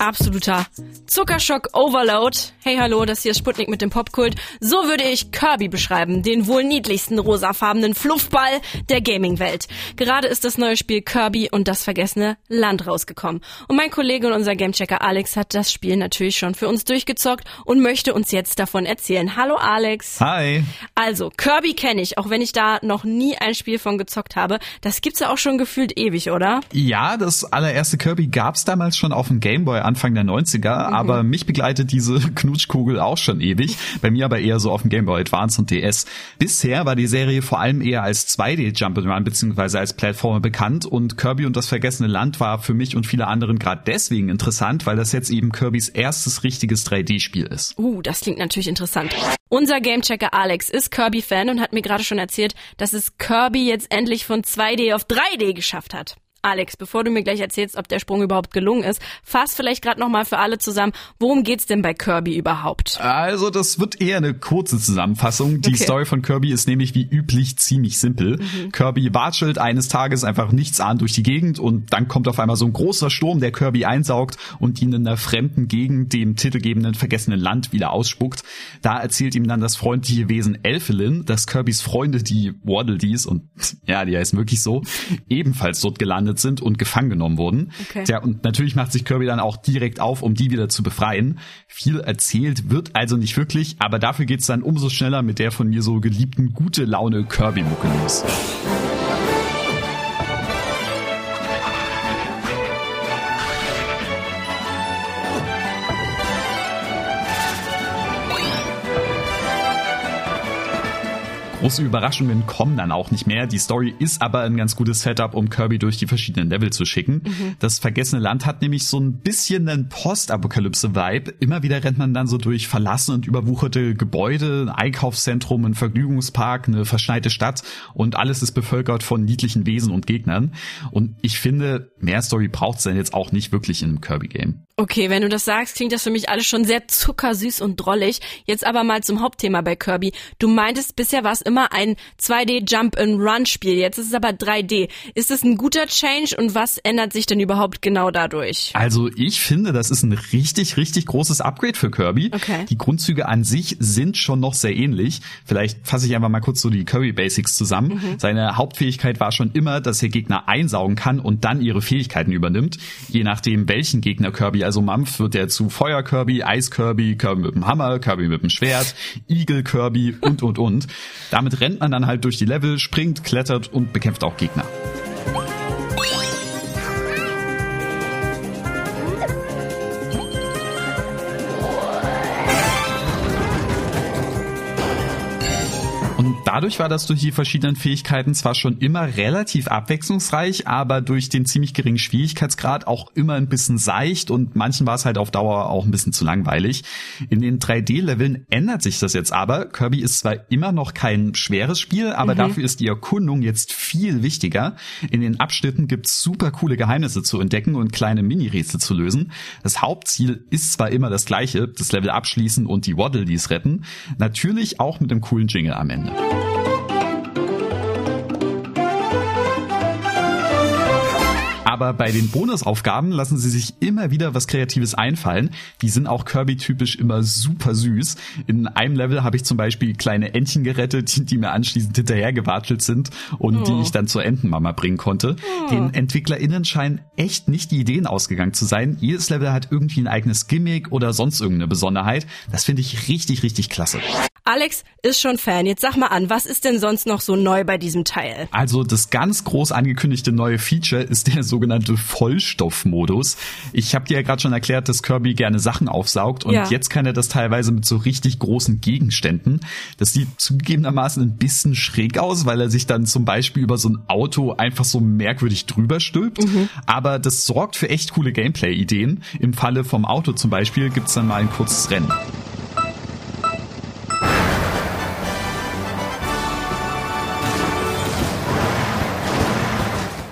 Absoluter Zuckerschock Overload. Hey, hallo, das hier ist Sputnik mit dem Popkult. So würde ich Kirby beschreiben, den wohl niedlichsten rosafarbenen Fluffball der Gaming-Welt. Gerade ist das neue Spiel Kirby und das vergessene Land rausgekommen. Und mein Kollege und unser Gamechecker Alex hat das Spiel natürlich schon für uns durchgezockt und möchte uns jetzt davon erzählen. Hallo Alex. Hi. Also, Kirby kenne ich, auch wenn ich da noch nie ein Spiel von gezockt habe. Das gibt's ja auch schon gefühlt ewig, oder? Ja, das allererste Kirby gab's damals schon auf dem Gameboy Anfang der 90er, mhm. aber mich begleitet diese Knutschkugel auch schon ewig. Bei mir aber eher so auf dem Game Boy Advance und DS. Bisher war die Serie vor allem eher als 2D Jump'n'Run bzw. als Plattformer bekannt und Kirby und das vergessene Land war für mich und viele anderen gerade deswegen interessant, weil das jetzt eben Kirbys erstes richtiges 3D-Spiel ist. Uh, das klingt natürlich interessant. Unser Gamechecker Alex ist Kirby-Fan und hat mir gerade schon erzählt, dass es Kirby jetzt endlich von 2D auf 3D geschafft hat. Alex, bevor du mir gleich erzählst, ob der Sprung überhaupt gelungen ist, fass vielleicht gerade noch mal für alle zusammen, worum geht's denn bei Kirby überhaupt? Also, das wird eher eine kurze Zusammenfassung. Die okay. Story von Kirby ist nämlich wie üblich ziemlich simpel. Mhm. Kirby watschelt eines Tages einfach nichts an durch die Gegend und dann kommt auf einmal so ein großer Sturm, der Kirby einsaugt und ihn in einer fremden Gegend, dem titelgebenden vergessenen Land, wieder ausspuckt. Da erzählt ihm dann das freundliche Wesen Elfelin, dass Kirbys Freunde, die Waddle Dees und ja, die heißen wirklich so, ebenfalls dort gelandet gelandet sind und gefangen genommen wurden. Okay. Ja, und natürlich macht sich Kirby dann auch direkt auf, um die wieder zu befreien. Viel erzählt wird also nicht wirklich, aber dafür geht's dann umso schneller mit der von mir so geliebten gute Laune Kirby-Mucke los. Große Überraschungen kommen dann auch nicht mehr. Die Story ist aber ein ganz gutes Setup, um Kirby durch die verschiedenen Level zu schicken. Mhm. Das vergessene Land hat nämlich so ein bisschen einen Postapokalypse-Vibe. Immer wieder rennt man dann so durch verlassene und überwucherte Gebäude, ein Einkaufszentrum, ein Vergnügungspark, eine verschneite Stadt und alles ist bevölkert von niedlichen Wesen und Gegnern. Und ich finde, mehr Story braucht es denn jetzt auch nicht wirklich in einem Kirby-Game. Okay, wenn du das sagst, klingt das für mich alles schon sehr zuckersüß und drollig. Jetzt aber mal zum Hauptthema bei Kirby. Du meintest, bisher war es immer ein 2D Jump and Run Spiel. Jetzt ist es aber 3D. Ist es ein guter Change und was ändert sich denn überhaupt genau dadurch? Also ich finde, das ist ein richtig, richtig großes Upgrade für Kirby. Okay. Die Grundzüge an sich sind schon noch sehr ähnlich. Vielleicht fasse ich einfach mal kurz so die Kirby Basics zusammen. Mhm. Seine Hauptfähigkeit war schon immer, dass er Gegner einsaugen kann und dann ihre Fähigkeiten übernimmt. Je nachdem, welchen Gegner Kirby also Mampf wird er zu Feuer Kirby, Eis Kirby, Kirby mit dem Hammer, Kirby mit dem Schwert, Igel Kirby und und und. Damit rennt man dann halt durch die Level, springt, klettert und bekämpft auch Gegner. Dadurch war das durch die verschiedenen Fähigkeiten zwar schon immer relativ abwechslungsreich, aber durch den ziemlich geringen Schwierigkeitsgrad auch immer ein bisschen seicht und manchen war es halt auf Dauer auch ein bisschen zu langweilig. In den 3D-Leveln ändert sich das jetzt aber. Kirby ist zwar immer noch kein schweres Spiel, aber mhm. dafür ist die Erkundung jetzt viel wichtiger. In den Abschnitten gibt's super coole Geheimnisse zu entdecken und kleine Mini-Rätsel zu lösen. Das Hauptziel ist zwar immer das gleiche, das Level abschließen und die Waddle Dees retten. Natürlich auch mit einem coolen Jingle am Ende. Bye. Aber bei den Bonusaufgaben lassen sie sich immer wieder was Kreatives einfallen. Die sind auch Kirby-typisch immer super süß. In einem Level habe ich zum Beispiel kleine Entchen gerettet, die, die mir anschließend hinterhergewatschelt sind und oh. die ich dann zur Entenmama bringen konnte. Oh. Den EntwicklerInnen scheinen echt nicht die Ideen ausgegangen zu sein. Jedes Level hat irgendwie ein eigenes Gimmick oder sonst irgendeine Besonderheit. Das finde ich richtig, richtig klasse. Alex ist schon Fan. Jetzt sag mal an, was ist denn sonst noch so neu bei diesem Teil? Also das ganz groß angekündigte neue Feature ist der sogenannte Vollstoffmodus. Ich habe dir ja gerade schon erklärt, dass Kirby gerne Sachen aufsaugt und ja. jetzt kann er das teilweise mit so richtig großen Gegenständen. Das sieht zugegebenermaßen ein bisschen schräg aus, weil er sich dann zum Beispiel über so ein Auto einfach so merkwürdig drüber stülpt. Mhm. Aber das sorgt für echt coole Gameplay-Ideen. Im Falle vom Auto zum Beispiel gibt's dann mal ein kurzes Rennen.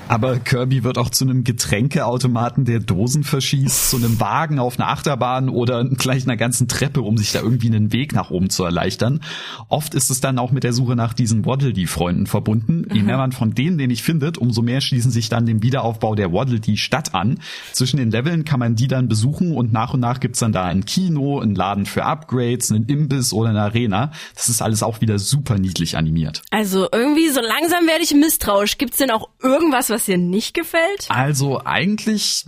Aber Kirby wird auch zu einem Getränkeautomaten, der Dosen verschießt, zu einem Wagen auf einer Achterbahn oder gleich einer ganzen Treppe, um sich da irgendwie einen Weg nach oben zu erleichtern. Oft ist es dann auch mit der Suche nach diesen Waddle Dee Freunden verbunden. Je mehr man von denen nämlich findet, umso mehr schließen sich dann dem Wiederaufbau der Waddle Dee Stadt an. Zwischen den Leveln kann man die dann besuchen und nach und nach gibt's dann da ein Kino, einen Laden für Upgrades, einen Imbiss oder eine Arena. Das ist alles auch wieder super niedlich animiert. Also irgendwie so langsam werde ich misstrauisch. Gibt's denn auch irgendwas, was dir nicht gefällt? Also eigentlich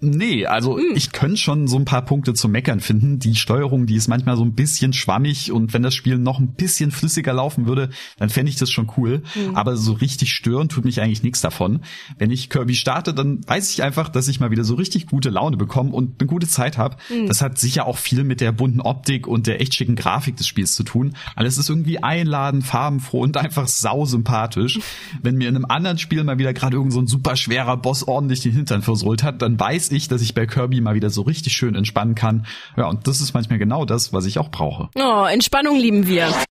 Nee, also hm. ich könnte schon so ein paar Punkte zu meckern finden. Die Steuerung, die ist manchmal so ein bisschen schwammig und wenn das Spiel noch ein bisschen flüssiger laufen würde, dann fände ich das schon cool. Hm. Aber so richtig stören tut mich eigentlich nichts davon. Wenn ich Kirby starte, dann weiß ich einfach, dass ich mal wieder so richtig gute Laune bekomme und eine gute Zeit habe. Hm. Das hat sicher auch viel mit der bunten Optik und der echt schicken Grafik des Spiels zu tun. Alles ist irgendwie einladend, farbenfroh und einfach sau sympathisch. wenn mir in einem anderen Spiel mal wieder gerade irgend so ein super schwerer Boss ordentlich den Hintern versohlt hat, dann ich, dass ich bei Kirby mal wieder so richtig schön entspannen kann. Ja, und das ist manchmal genau das, was ich auch brauche. Oh, Entspannung lieben wir.